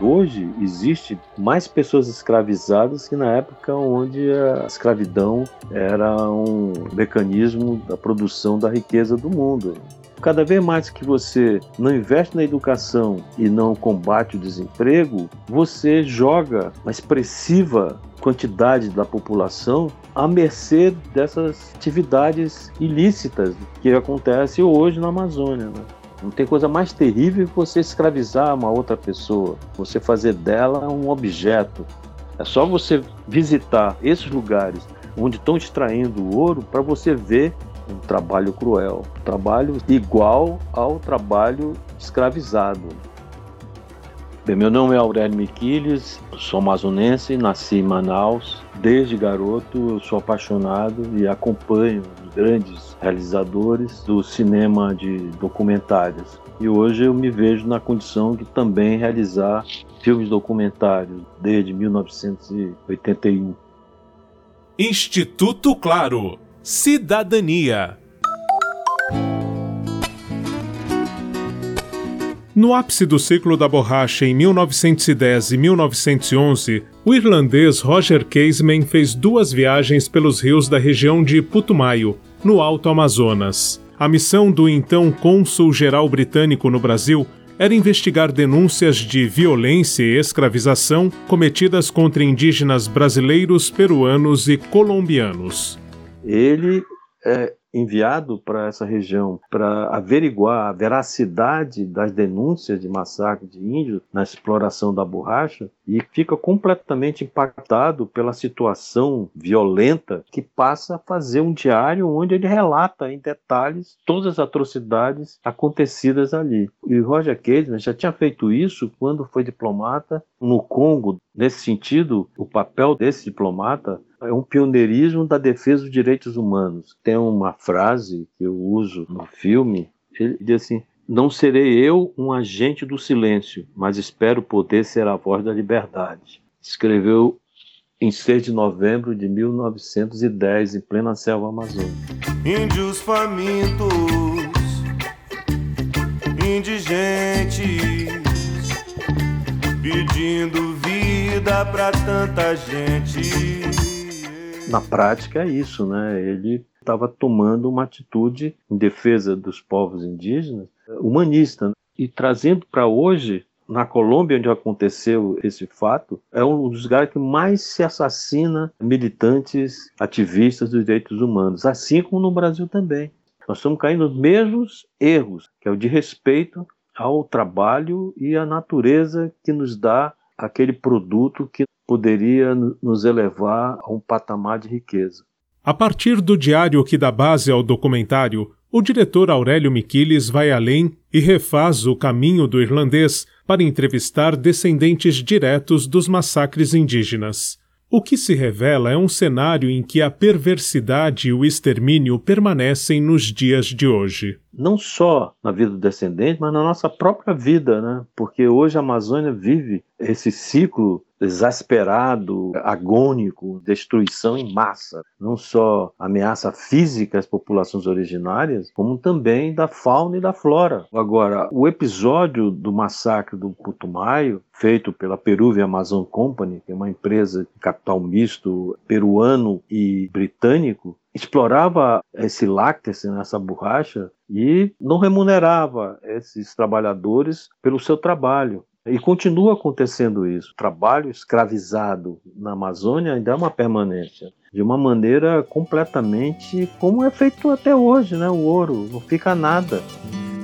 Hoje existe mais pessoas escravizadas que na época onde a escravidão era um mecanismo da produção da riqueza do mundo. Cada vez mais que você não investe na educação e não combate o desemprego, você joga uma expressiva quantidade da população à mercê dessas atividades ilícitas que acontecem hoje na Amazônia. Né? Não tem coisa mais terrível que você escravizar uma outra pessoa, você fazer dela um objeto. É só você visitar esses lugares onde estão extraindo o ouro para você ver um trabalho cruel, um trabalho igual ao trabalho escravizado. Bem, meu nome é Aurélio Miquiles, sou amazonense, nasci em Manaus. Desde garoto eu sou apaixonado e acompanho grandes realizadores do cinema de documentários. E hoje eu me vejo na condição de também realizar filmes documentários desde 1981. Instituto Claro. Cidadania. No ápice do ciclo da borracha em 1910 e 1911, o irlandês Roger Casement fez duas viagens pelos rios da região de Putumayo, no Alto Amazonas. A missão do então cônsul-geral britânico no Brasil era investigar denúncias de violência e escravização cometidas contra indígenas brasileiros, peruanos e colombianos. Ele é enviado para essa região para averiguar a veracidade das denúncias de massacre de índios na exploração da borracha e fica completamente impactado pela situação violenta que passa a fazer um diário onde ele relata em detalhes todas as atrocidades acontecidas ali. E Roger Cademan já tinha feito isso quando foi diplomata no Congo. Nesse sentido, o papel desse diplomata é um pioneirismo da defesa dos direitos humanos. Tem uma frase que eu uso no filme, ele diz assim: Não serei eu um agente do silêncio, mas espero poder ser a voz da liberdade. Escreveu em 6 de novembro de 1910, em plena selva amazônica. Índios famintos, indigentes, pedindo vida para tanta gente na prática é isso, né? Ele estava tomando uma atitude em defesa dos povos indígenas humanista né? e trazendo para hoje na Colômbia, onde aconteceu esse fato, é um dos lugares que mais se assassina militantes ativistas dos direitos humanos, assim como no Brasil também. Nós estamos caindo nos mesmos erros, que é o de respeito ao trabalho e à natureza que nos dá aquele produto que poderia nos elevar a um patamar de riqueza. A partir do diário que dá base ao documentário, o diretor Aurélio Miquiles vai além e refaz o caminho do irlandês para entrevistar descendentes diretos dos massacres indígenas. O que se revela é um cenário em que a perversidade e o extermínio permanecem nos dias de hoje. Não só na vida do descendente, mas na nossa própria vida, né? Porque hoje a Amazônia vive esse ciclo exasperado, agônico, destruição em massa, não só ameaça física às populações originárias, como também da fauna e da flora. Agora, o episódio do massacre do Putumayo, feito pela Peruvian Amazon Company, que é uma empresa de capital misto peruano e britânico, explorava esse lácteos, essa borracha, e não remunerava esses trabalhadores pelo seu trabalho. E continua acontecendo isso. O trabalho escravizado na Amazônia ainda é uma permanência. De uma maneira completamente como é feito até hoje, né? O ouro, não fica nada.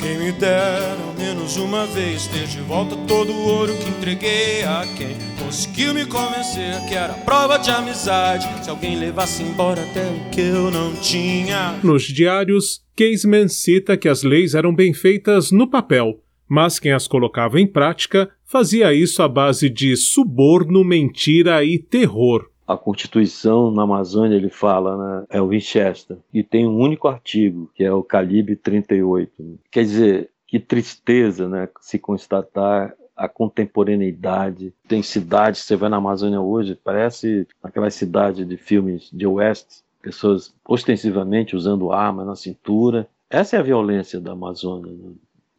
Quem me dera menos uma vez ter de volta todo o ouro que entreguei a quem conseguiu me convencer que era prova de amizade. Se alguém levasse embora até o que eu não tinha. Nos diários, Casement cita que as leis eram bem feitas no papel mas quem as colocava em prática fazia isso à base de suborno, mentira e terror. A Constituição na Amazônia, ele fala, né, é o Winchester, e tem um único artigo, que é o calibre 38. Quer dizer, que tristeza né, se constatar a contemporaneidade. Tem cidades, você vai na Amazônia hoje, parece aquelas cidades de filmes de West, pessoas ostensivamente usando arma na cintura. Essa é a violência da Amazônia. Né?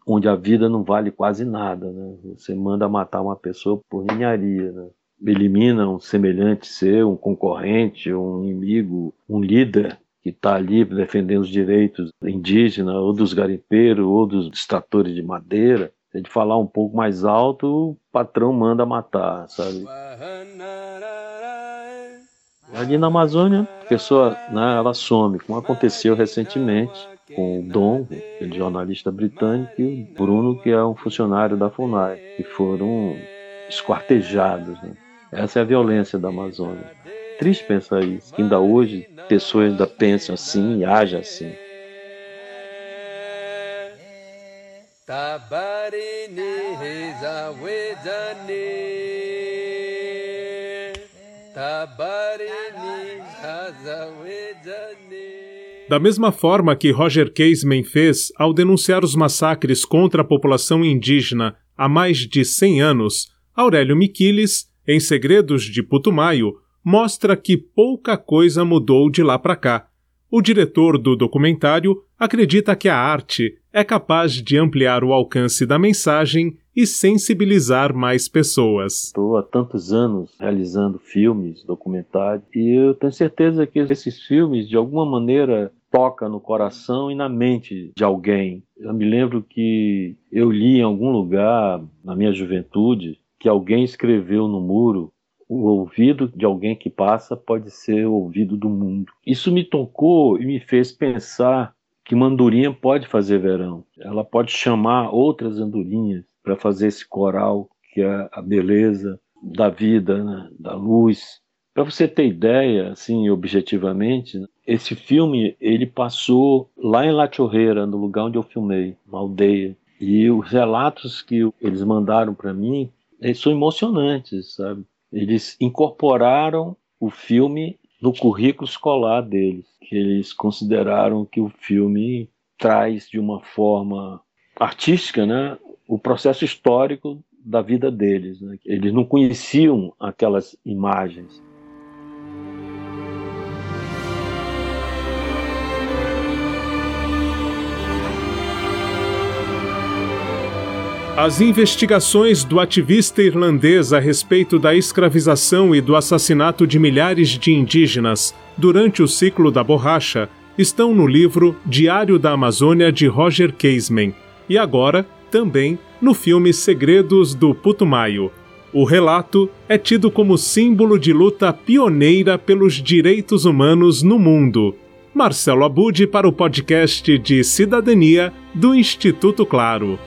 Onde a vida não vale quase nada. Né? Você manda matar uma pessoa por ninharia. Né? Elimina um semelhante seu, um concorrente, um inimigo, um líder que está ali defendendo os direitos indígenas, ou dos garimpeiros, ou dos extratores de madeira. Se gente falar um pouco mais alto, o patrão manda matar, sabe? Ali na Amazônia, a pessoa né, ela some, como aconteceu recentemente com o Dom, aquele jornalista britânico, e o Bruno, que é um funcionário da FUNAI, que foram esquartejados. Né? Essa é a violência da Amazônia. Triste pensar isso, que ainda hoje pessoas ainda pensam assim e agem assim. Tabarini Da mesma forma que Roger Casement fez ao denunciar os massacres contra a população indígena há mais de 100 anos, Aurélio Miquiles, em Segredos de Putumayo, mostra que pouca coisa mudou de lá para cá. O diretor do documentário acredita que a arte é capaz de ampliar o alcance da mensagem e sensibilizar mais pessoas. Estou há tantos anos realizando filmes, documentários, e eu tenho certeza que esses filmes, de alguma maneira, tocam no coração e na mente de alguém. Eu me lembro que eu li em algum lugar, na minha juventude, que alguém escreveu no muro o ouvido de alguém que passa pode ser o ouvido do mundo. Isso me tocou e me fez pensar que uma andorinha pode fazer verão. Ela pode chamar outras andorinhas para fazer esse coral que é a beleza da vida, né? da luz. Para você ter ideia, assim, objetivamente, esse filme ele passou lá em La Chorreira, no lugar onde eu filmei, uma aldeia. E os relatos que eles mandaram para mim são emocionantes, sabe? Eles incorporaram o filme no currículo escolar deles, que eles consideraram que o filme traz de uma forma artística, né, o processo histórico da vida deles. Né? Eles não conheciam aquelas imagens. As investigações do ativista irlandês a respeito da escravização e do assassinato de milhares de indígenas durante o ciclo da borracha estão no livro Diário da Amazônia de Roger Casement e agora também no filme Segredos do Putumayo. O relato é tido como símbolo de luta pioneira pelos direitos humanos no mundo. Marcelo Abud para o podcast de Cidadania do Instituto Claro.